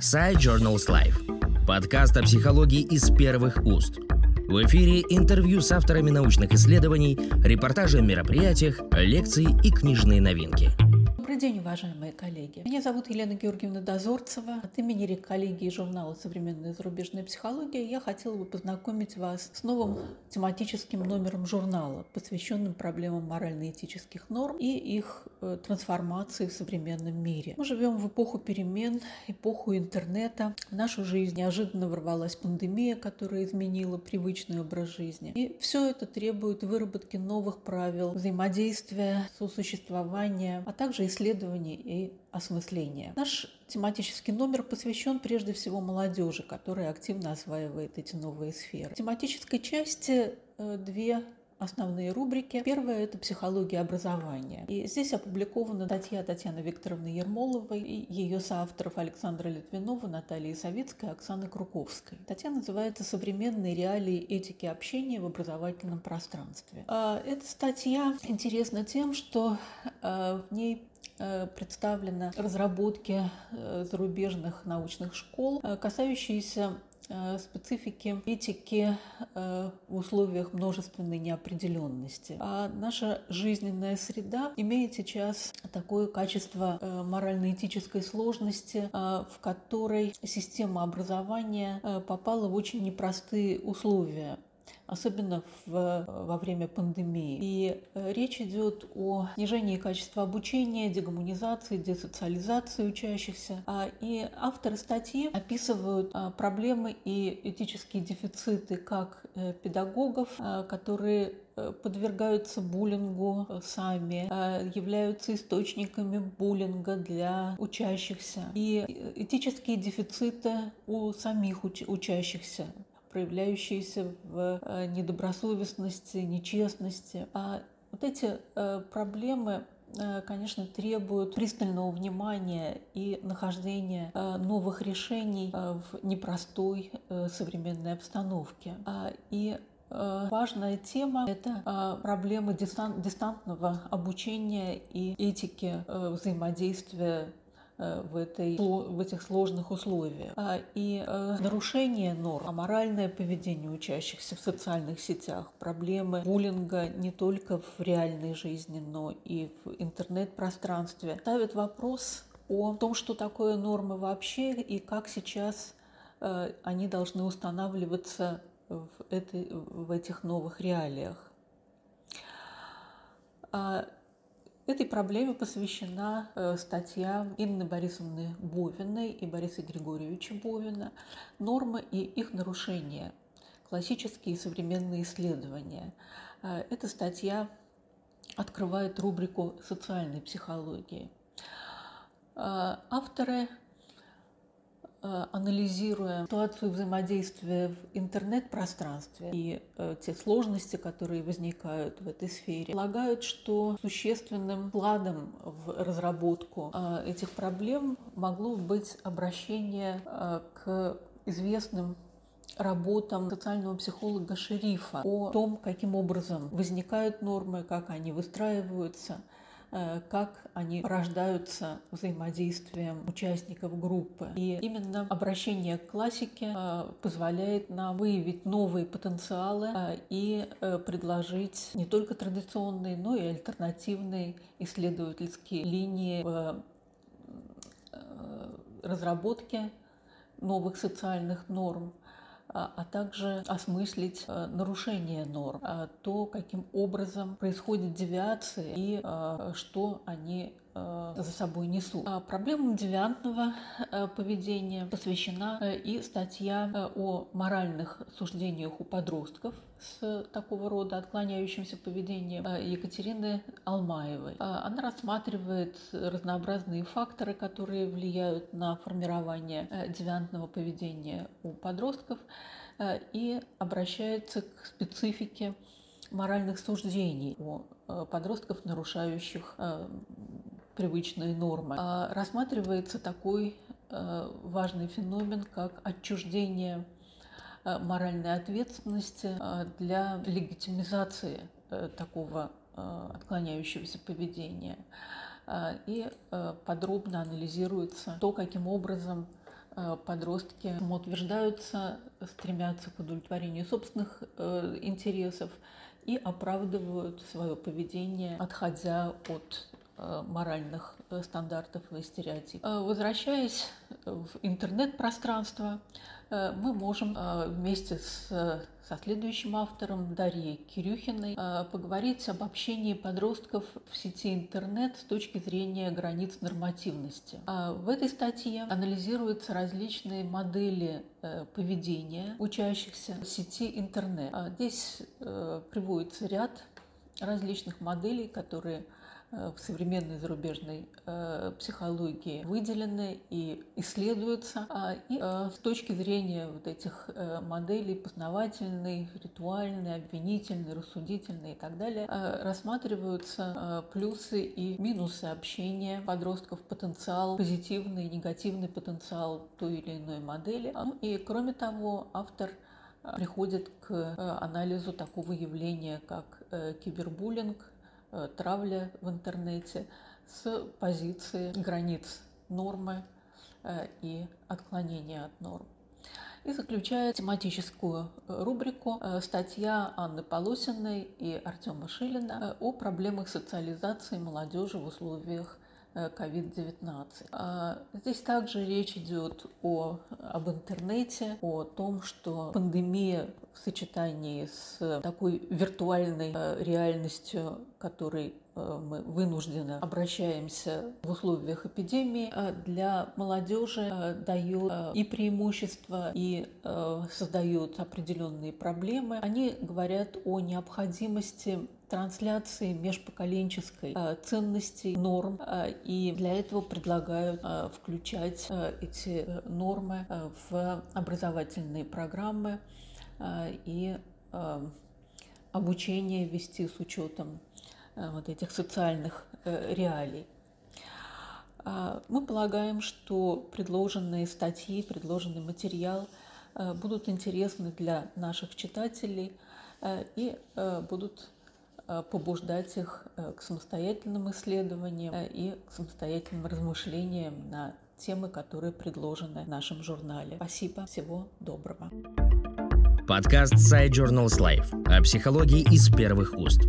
Side Journals Life. Подкаст о психологии из первых уст. В эфире интервью с авторами научных исследований, репортажи о мероприятиях, лекции и книжные новинки – Добрый день, уважаемые коллеги. Меня зовут Елена Георгиевна Дозорцева. От имени коллегии журнала «Современная зарубежная психология» я хотела бы познакомить вас с новым тематическим номером журнала, посвященным проблемам морально-этических норм и их э, трансформации в современном мире. Мы живем в эпоху перемен, эпоху интернета. В нашу жизнь неожиданно ворвалась пандемия, которая изменила привычный образ жизни. И все это требует выработки новых правил взаимодействия, сосуществования, а также исследований исследований и осмысления. Наш тематический номер посвящен прежде всего молодежи, которая активно осваивает эти новые сферы. В тематической части э, две основные рубрики. Первая – это психология образования. И здесь опубликована статья Татьяны Викторовны Ермоловой и ее соавторов Александра Литвинова, Натальи Савицкой, Оксаны Круковской. Статья называется «Современные реалии этики общения в образовательном пространстве». А, эта статья интересна тем, что э, в ней представлены разработки э, зарубежных научных школ, э, касающиеся специфики этики в условиях множественной неопределенности. А наша жизненная среда имеет сейчас такое качество морально-этической сложности, в которой система образования попала в очень непростые условия особенно в, во время пандемии. И э, речь идет о снижении качества обучения, дегуманизации, десоциализации учащихся. А, и авторы статьи описывают а, проблемы и этические дефициты как э, педагогов, а, которые э, подвергаются буллингу сами, являются источниками буллинга для учащихся. И этические дефициты у самих учащихся проявляющиеся в э, недобросовестности, нечестности. А вот эти э, проблемы э, конечно, требуют пристального внимания и нахождения новых решений в непростой современной обстановке. А, и Важная тема – это проблемы дистантного обучения и этики взаимодействия в, этой, в этих сложных условиях. А, и э, нарушение норм, аморальное поведение учащихся в социальных сетях, проблемы буллинга не только в реальной жизни, но и в интернет-пространстве ставят вопрос о том, что такое нормы вообще и как сейчас э, они должны устанавливаться в, этой, в этих новых реалиях. Этой проблеме посвящена э, статья Инны Борисовны Бовиной и Бориса Григорьевича Бовина «Нормы и их нарушения. Классические и современные исследования». Э, эта статья открывает рубрику социальной психологии. Э, авторы анализируя ситуацию взаимодействия в интернет-пространстве и э, те сложности, которые возникают в этой сфере, полагают, что существенным вкладом в разработку э, этих проблем могло быть обращение к известным работам социального психолога Шерифа о том, каким образом возникают нормы, как они выстраиваются – Э, как они рождаются взаимодействием участников группы. И именно обращение к классике э, позволяет нам выявить новые потенциалы э, и предложить не только традиционные, но и альтернативные исследовательские линии в разработке новых социальных норм – а, а также осмыслить э, нарушение норм, а, то, каким образом происходит девиация и а, что они за собой несут. Проблемам девиантного э, поведения посвящена и статья о моральных суждениях у подростков с такого рода отклоняющимся поведением Екатерины Алмаевой. Она рассматривает разнообразные факторы, которые влияют на формирование девиантного поведения у подростков Э, и обращается к специфике моральных суждений э, подростков, нарушающих э, привычные нормы. А рассматривается такой важный феномен, как отчуждение моральной ответственности для легитимизации такого отклоняющегося поведения. И подробно анализируется то, каким образом подростки самоутверждаются, стремятся к удовлетворению собственных интересов и оправдывают свое поведение, отходя от моральных стандартов и стереотипов. Возвращаясь в интернет-пространство, Э, мы можем э, вместе с, со следующим автором Дарьей Кирюхиной э, поговорить об общении подростков в сети интернет с точки зрения границ нормативности. В этой статье анализируются различные модели поведения учащихся в сети интернет. Здесь приводится ряд различных моделей, которые Э, в современной зарубежной э, психологии выделены и исследуются. А, и э, с точки зрения вот этих моделей познавательной, ритуальной, обвинительной, рассудительной и так далее, рассматриваются плюсы и минусы общения подростков, потенциал, позитивный и негативный потенциал той или иной модели. Ну и кроме того, автор приходит к анализу такого явления, как кибербуллинг, Э, травля в интернете с позиции границ нормы э, и отклонения от норм. И заключает тематическую э, рубрику статья Анны Полосиной и Артема Шилина о проблемах социализации молодежи в условиях COVID-19. А здесь также речь идет о, об интернете, о том, что пандемия в сочетании с такой виртуальной э, реальностью, которой э, мы вынуждены обращаемся в условиях эпидемии, э, для молодежи дает и преимущества, и создает определенные проблемы. Они говорят о необходимости трансляции межпоколенческой э, ценностей, норм, э, и для этого предлагают э, включать эти нормы в образовательные программы и обучение вести с учетом вот этих социальных реалий. Мы полагаем, что предложенные статьи, предложенный материал будут интересны для наших читателей и будут побуждать их э, к самостоятельным исследованиям э, и к самостоятельным размышлениям на темы, которые предложены в нашем журнале. Спасибо, всего доброго. Подкаст Side Journals Life о психологии из первых уст.